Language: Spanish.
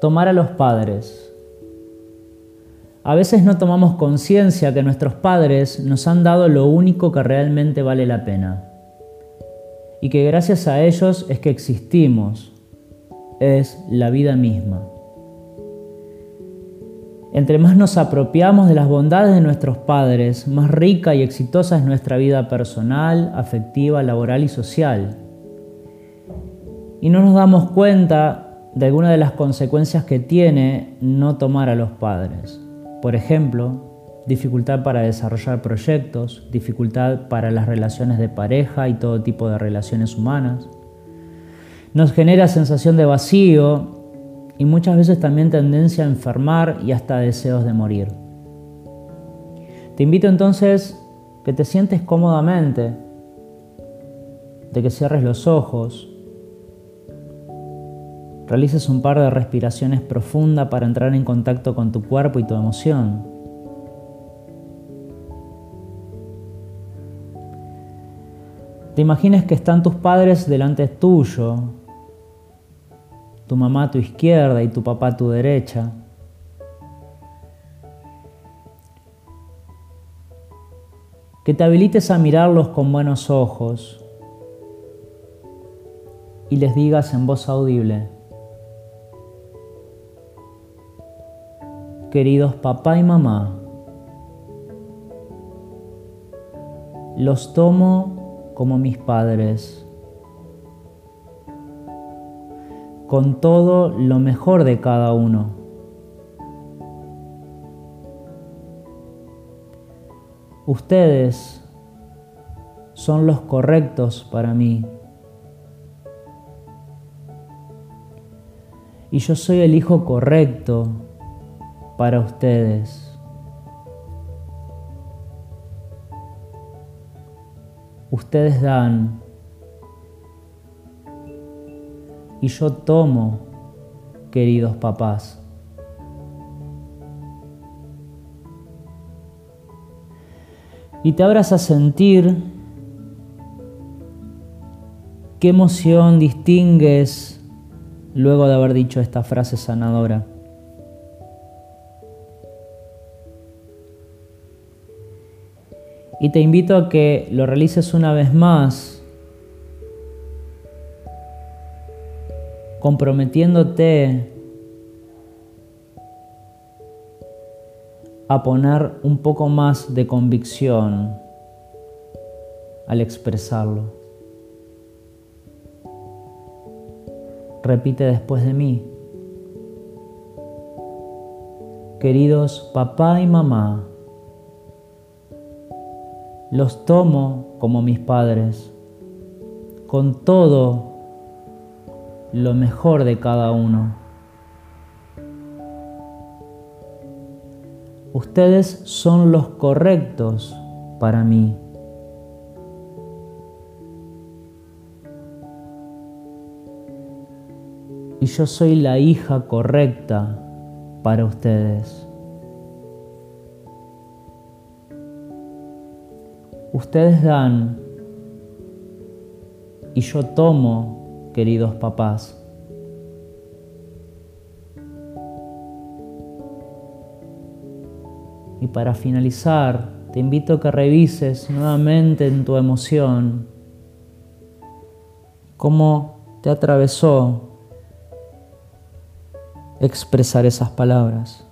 Tomar a los padres. A veces no tomamos conciencia que nuestros padres nos han dado lo único que realmente vale la pena y que gracias a ellos es que existimos, es la vida misma. Entre más nos apropiamos de las bondades de nuestros padres, más rica y exitosa es nuestra vida personal, afectiva, laboral y social. Y no nos damos cuenta de algunas de las consecuencias que tiene no tomar a los padres. Por ejemplo, dificultad para desarrollar proyectos, dificultad para las relaciones de pareja y todo tipo de relaciones humanas. Nos genera sensación de vacío y muchas veces también tendencia a enfermar y hasta deseos de morir. Te invito entonces que te sientes cómodamente, de que cierres los ojos, realices un par de respiraciones profundas para entrar en contacto con tu cuerpo y tu emoción. Te imagines que están tus padres delante tuyo, tu mamá a tu izquierda y tu papá a tu derecha. Que te habilites a mirarlos con buenos ojos y les digas en voz audible, queridos papá y mamá, los tomo como mis padres, con todo lo mejor de cada uno. Ustedes son los correctos para mí. Y yo soy el hijo correcto para ustedes. Ustedes dan y yo tomo, queridos papás. Y te abras a sentir qué emoción distingues luego de haber dicho esta frase sanadora. Y te invito a que lo realices una vez más, comprometiéndote a poner un poco más de convicción al expresarlo. Repite después de mí. Queridos papá y mamá, los tomo como mis padres, con todo lo mejor de cada uno. Ustedes son los correctos para mí. Y yo soy la hija correcta para ustedes. Ustedes dan y yo tomo, queridos papás. Y para finalizar, te invito a que revises nuevamente en tu emoción cómo te atravesó expresar esas palabras.